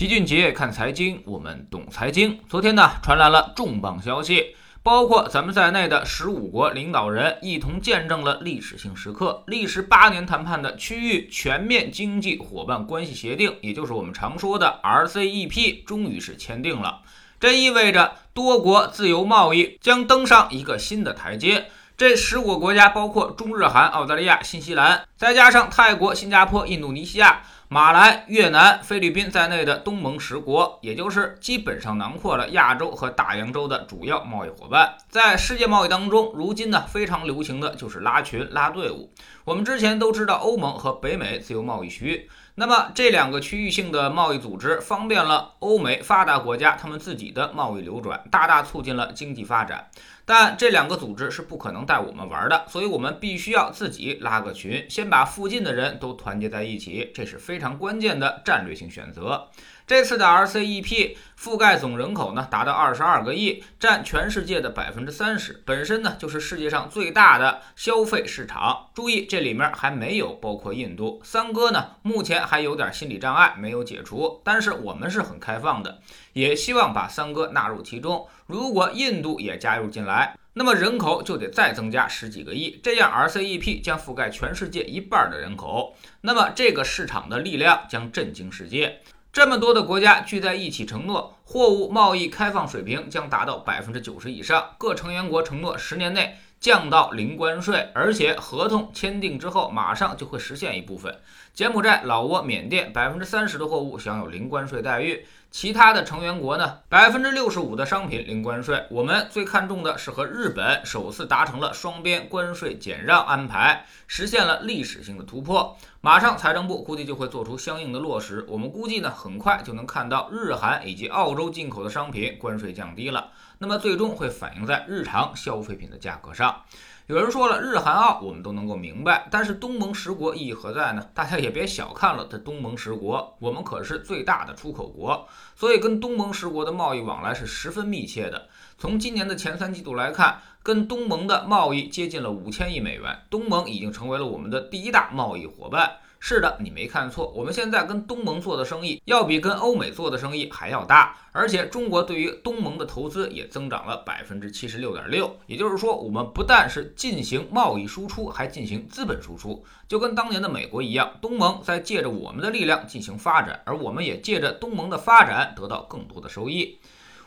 齐俊杰看财经，我们懂财经。昨天呢，传来了重磅消息，包括咱们在内的十五国领导人一同见证了历史性时刻。历时八年谈判的区域全面经济伙伴关系协定，也就是我们常说的 RCEP，终于是签订了。这意味着多国自由贸易将登上一个新的台阶。这十五个国家包括中日韩、澳大利亚、新西兰，再加上泰国、新加坡、印度尼西亚。马来、越南、菲律宾在内的东盟十国，也就是基本上囊括了亚洲和大洋洲的主要贸易伙伴。在世界贸易当中，如今呢非常流行的就是拉群、拉队伍。我们之前都知道欧盟和北美自由贸易区，那么这两个区域性的贸易组织方便了欧美发达国家他们自己的贸易流转，大大促进了经济发展。但这两个组织是不可能带我们玩的，所以我们必须要自己拉个群，先把附近的人都团结在一起，这是非常关键的战略性选择。这次的 RCEP 覆盖总人口呢达到二十二个亿，占全世界的百分之三十，本身呢就是世界上最大的消费市场。注意，这里面还没有包括印度。三哥呢目前还有点心理障碍没有解除，但是我们是很开放的，也希望把三哥纳入其中。如果印度也加入进来，那么人口就得再增加十几个亿，这样 RCEP 将覆盖全世界一半的人口，那么这个市场的力量将震惊世界。这么多的国家聚在一起，承诺货物贸易开放水平将达到百分之九十以上。各成员国承诺十年内降到零关税，而且合同签订之后马上就会实现一部分。柬埔寨、老挝、缅甸百分之三十的货物享有零关税待遇。其他的成员国呢，百分之六十五的商品零关税。我们最看重的是和日本首次达成了双边关税减让安排，实现了历史性的突破。马上财政部估计就会做出相应的落实。我们估计呢，很快就能看到日韩以及澳洲进口的商品关税降低了。那么最终会反映在日常消费品的价格上。有人说了，日韩澳我们都能够明白，但是东盟十国意义何在呢？大家也别小看了这东盟十国，我们可是最大的出口国，所以跟东盟十国的贸易往来是十分密切的。从今年的前三季度来看，跟东盟的贸易接近了五千亿美元，东盟已经成为了我们的第一大贸易伙伴。是的，你没看错，我们现在跟东盟做的生意要比跟欧美做的生意还要大，而且中国对于东盟的投资也增长了百分之七十六点六。也就是说，我们不但是进行贸易输出，还进行资本输出，就跟当年的美国一样，东盟在借着我们的力量进行发展，而我们也借着东盟的发展得到更多的收益。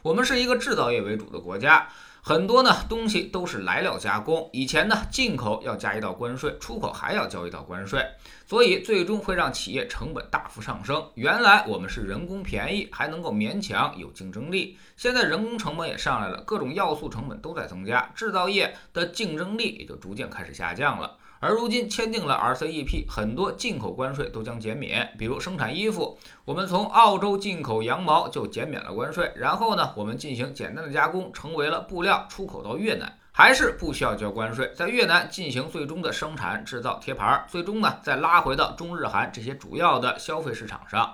我们是一个制造业为主的国家。很多呢东西都是来料加工，以前呢进口要加一道关税，出口还要交一道关税，所以最终会让企业成本大幅上升。原来我们是人工便宜，还能够勉强有竞争力，现在人工成本也上来了，各种要素成本都在增加，制造业的竞争力也就逐渐开始下降了。而如今签订了 RCEP，很多进口关税都将减免。比如生产衣服，我们从澳洲进口羊毛就减免了关税。然后呢，我们进行简单的加工，成为了布料，出口到越南还是不需要交关税。在越南进行最终的生产制造贴牌，最终呢再拉回到中日韩这些主要的消费市场上。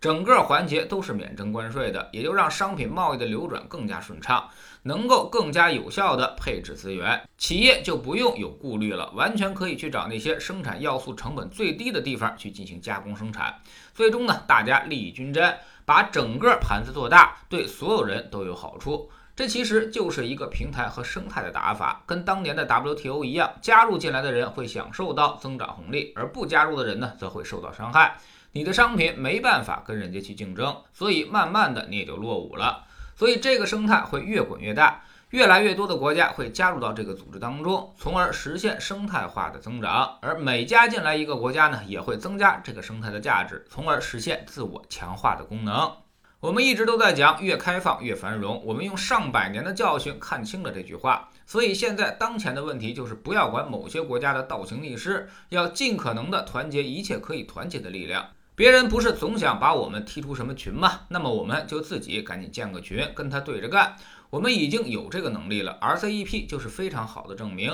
整个环节都是免征关税的，也就让商品贸易的流转更加顺畅，能够更加有效的配置资源，企业就不用有顾虑了，完全可以去找那些生产要素成本最低的地方去进行加工生产。最终呢，大家利益均沾，把整个盘子做大，对所有人都有好处。这其实就是一个平台和生态的打法，跟当年的 WTO 一样，加入进来的人会享受到增长红利，而不加入的人呢，则会受到伤害。你的商品没办法跟人家去竞争，所以慢慢的你也就落伍了。所以这个生态会越滚越大，越来越多的国家会加入到这个组织当中，从而实现生态化的增长。而每加进来一个国家呢，也会增加这个生态的价值，从而实现自我强化的功能。我们一直都在讲越开放越繁荣，我们用上百年的教训看清了这句话。所以现在当前的问题就是不要管某些国家的倒行逆施，要尽可能的团结一切可以团结的力量。别人不是总想把我们踢出什么群吗？那么我们就自己赶紧建个群，跟他对着干。我们已经有这个能力了，RCEP 就是非常好的证明。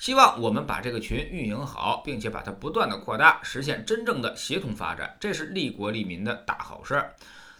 希望我们把这个群运营好，并且把它不断的扩大，实现真正的协同发展，这是利国利民的大好事儿。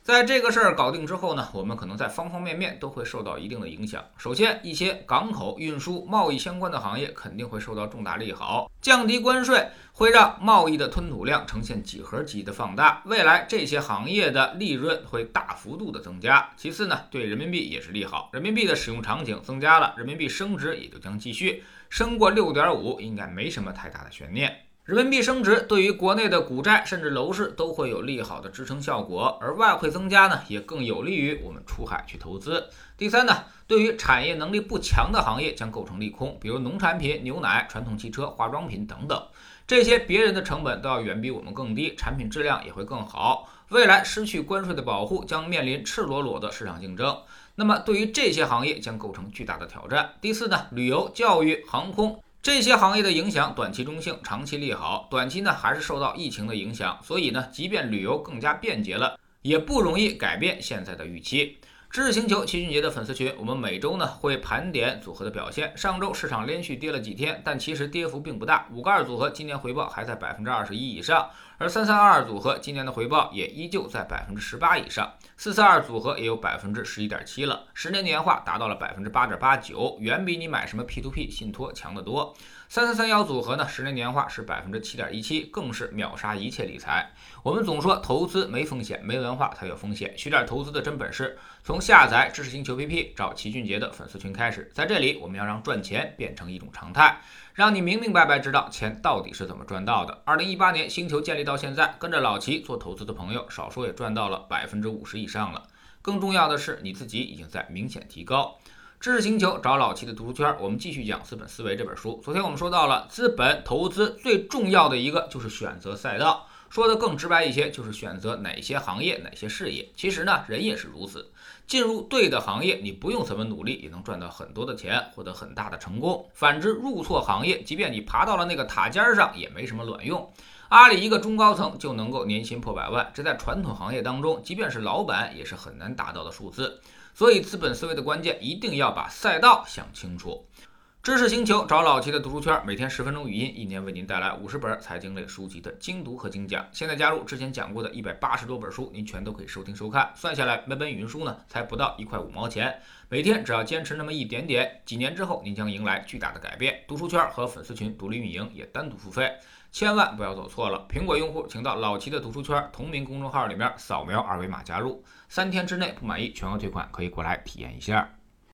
在这个事儿搞定之后呢，我们可能在方方面面都会受到一定的影响。首先，一些港口运输、贸易相关的行业肯定会受到重大利好，降低关税会让贸易的吞吐量呈现几何级的放大，未来这些行业的利润会大幅度的增加。其次呢，对人民币也是利好，人民币的使用场景增加了，人民币升值也就将继续升过六点五，应该没什么太大的悬念。人民币升值对于国内的股债甚至楼市都会有利好的支撑效果，而外汇增加呢，也更有利于我们出海去投资。第三呢，对于产业能力不强的行业将构成利空，比如农产品、牛奶、传统汽车、化妆品等等，这些别人的成本都要远比我们更低，产品质量也会更好。未来失去关税的保护，将面临赤裸裸的市场竞争，那么对于这些行业将构成巨大的挑战。第四呢，旅游、教育、航空。这些行业的影响短期中性，长期利好。短期呢还是受到疫情的影响，所以呢，即便旅游更加便捷了，也不容易改变现在的预期。知识星球齐俊杰的粉丝群，我们每周呢会盘点组合的表现。上周市场连续跌了几天，但其实跌幅并不大。五个二组合今年回报还在百分之二十一以上，而三三二二组合今年的回报也依旧在百分之十八以上。四四二组合也有百分之十一点七了，十年年化达到了百分之八点八九，远比你买什么 P to P 信托强得多。三三三幺组合呢，十年年化是百分之七点一七，更是秒杀一切理财。我们总说投资没风险，没文化才有风险，学点投资的真本事，从下载知识星球 P P 找齐俊杰的粉丝群开始，在这里我们要让赚钱变成一种常态。让你明明白白知道钱到底是怎么赚到的。二零一八年星球建立到现在，跟着老齐做投资的朋友，少说也赚到了百分之五十以上了。更重要的是，你自己已经在明显提高。知识星球找老齐的读书圈，我们继续讲《资本思维》这本书。昨天我们说到了资本投资最重要的一个就是选择赛道。说的更直白一些，就是选择哪些行业、哪些事业。其实呢，人也是如此。进入对的行业，你不用怎么努力，也能赚到很多的钱，获得很大的成功。反之，入错行业，即便你爬到了那个塔尖上，也没什么卵用。阿里一个中高层就能够年薪破百万，这在传统行业当中，即便是老板也是很难达到的数字。所以，资本思维的关键，一定要把赛道想清楚。知识星球找老齐的读书圈，每天十分钟语音，一年为您带来五十本财经类书籍的精读和精讲。现在加入之前讲过的一百八十多本书，您全都可以收听收看。算下来，每本语音书呢，才不到一块五毛钱。每天只要坚持那么一点点，几年之后，您将迎来巨大的改变。读书圈和粉丝群独立运营，也单独付费，千万不要走错了。苹果用户请到老齐的读书圈同名公众号里面扫描二维码加入，三天之内不满意全额退款，可以过来体验一下。